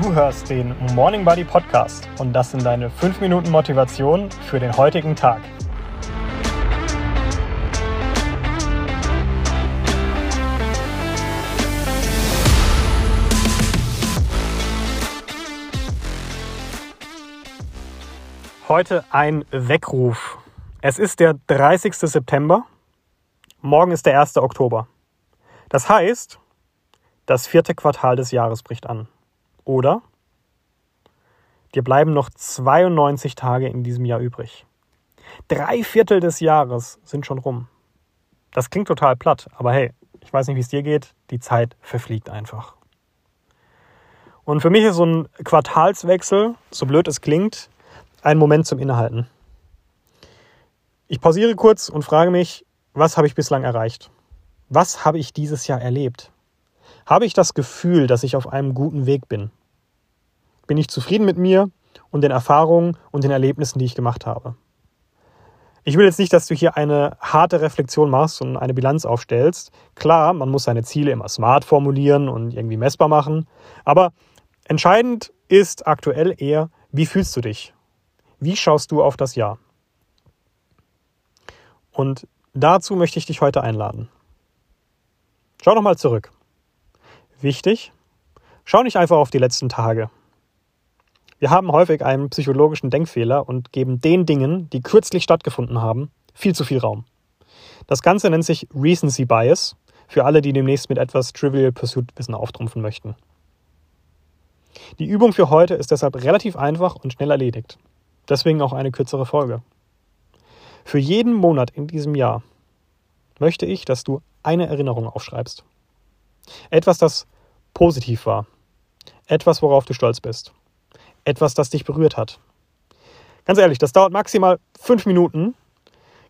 Du hörst den Morning Buddy Podcast und das sind deine 5 Minuten Motivation für den heutigen Tag. Heute ein Weckruf. Es ist der 30. September. Morgen ist der 1. Oktober. Das heißt, das vierte Quartal des Jahres bricht an. Oder dir bleiben noch 92 Tage in diesem Jahr übrig. Drei Viertel des Jahres sind schon rum. Das klingt total platt, aber hey, ich weiß nicht, wie es dir geht, die Zeit verfliegt einfach. Und für mich ist so ein Quartalswechsel, so blöd es klingt, ein Moment zum Innehalten. Ich pausiere kurz und frage mich, was habe ich bislang erreicht? Was habe ich dieses Jahr erlebt? Habe ich das Gefühl, dass ich auf einem guten Weg bin? Bin ich zufrieden mit mir und den Erfahrungen und den Erlebnissen, die ich gemacht habe? Ich will jetzt nicht, dass du hier eine harte Reflexion machst und eine Bilanz aufstellst. Klar, man muss seine Ziele immer smart formulieren und irgendwie messbar machen. Aber entscheidend ist aktuell eher, wie fühlst du dich? Wie schaust du auf das Jahr? Und dazu möchte ich dich heute einladen. Schau nochmal zurück. Wichtig, schau nicht einfach auf die letzten Tage. Wir haben häufig einen psychologischen Denkfehler und geben den Dingen, die kürzlich stattgefunden haben, viel zu viel Raum. Das Ganze nennt sich Recency Bias für alle, die demnächst mit etwas Trivial Pursuit Wissen auftrumpfen möchten. Die Übung für heute ist deshalb relativ einfach und schnell erledigt. Deswegen auch eine kürzere Folge. Für jeden Monat in diesem Jahr möchte ich, dass du eine Erinnerung aufschreibst. Etwas, das positiv war. Etwas, worauf du stolz bist. Etwas, das dich berührt hat. Ganz ehrlich, das dauert maximal fünf Minuten,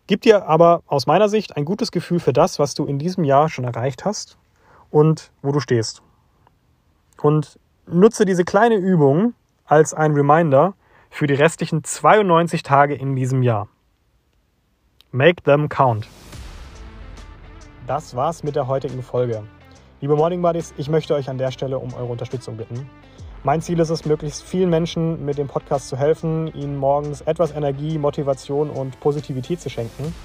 gibt dir aber aus meiner Sicht ein gutes Gefühl für das, was du in diesem Jahr schon erreicht hast und wo du stehst. Und nutze diese kleine Übung als ein Reminder für die restlichen 92 Tage in diesem Jahr. Make them count. Das war's mit der heutigen Folge. Liebe Morning Buddies, ich möchte euch an der Stelle um eure Unterstützung bitten. Mein Ziel ist es, möglichst vielen Menschen mit dem Podcast zu helfen, ihnen morgens etwas Energie, Motivation und Positivität zu schenken.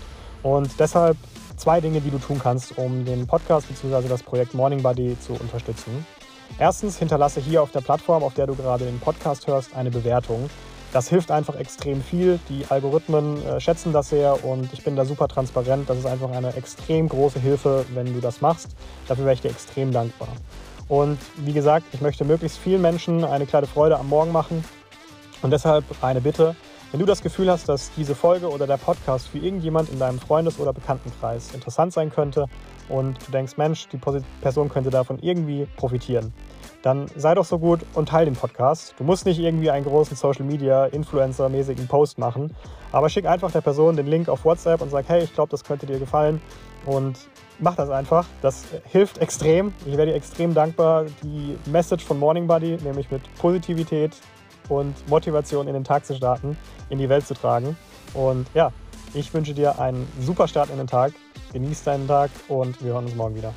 Und deshalb zwei Dinge, die du tun kannst, um den Podcast bzw. das Projekt Morning Buddy zu unterstützen. Erstens, hinterlasse hier auf der Plattform, auf der du gerade den Podcast hörst, eine Bewertung. Das hilft einfach extrem viel. Die Algorithmen äh, schätzen das sehr und ich bin da super transparent. Das ist einfach eine extrem große Hilfe, wenn du das machst. Dafür wäre ich dir extrem dankbar. Und wie gesagt, ich möchte möglichst vielen Menschen eine kleine Freude am Morgen machen. Und deshalb eine Bitte, wenn du das Gefühl hast, dass diese Folge oder der Podcast für irgendjemand in deinem Freundes- oder Bekanntenkreis interessant sein könnte und du denkst, Mensch, die Person könnte davon irgendwie profitieren, dann sei doch so gut und teile den Podcast. Du musst nicht irgendwie einen großen Social Media Influencer-mäßigen Post machen, aber schick einfach der Person den Link auf WhatsApp und sag, hey, ich glaube, das könnte dir gefallen und mach das einfach. Das hilft extrem. Ich werde dir extrem dankbar, die Message von Morning Buddy, nämlich mit Positivität und Motivation in den Tag zu starten, in die Welt zu tragen. Und ja, ich wünsche dir einen super Start in den Tag. Genieß deinen Tag und wir hören uns morgen wieder.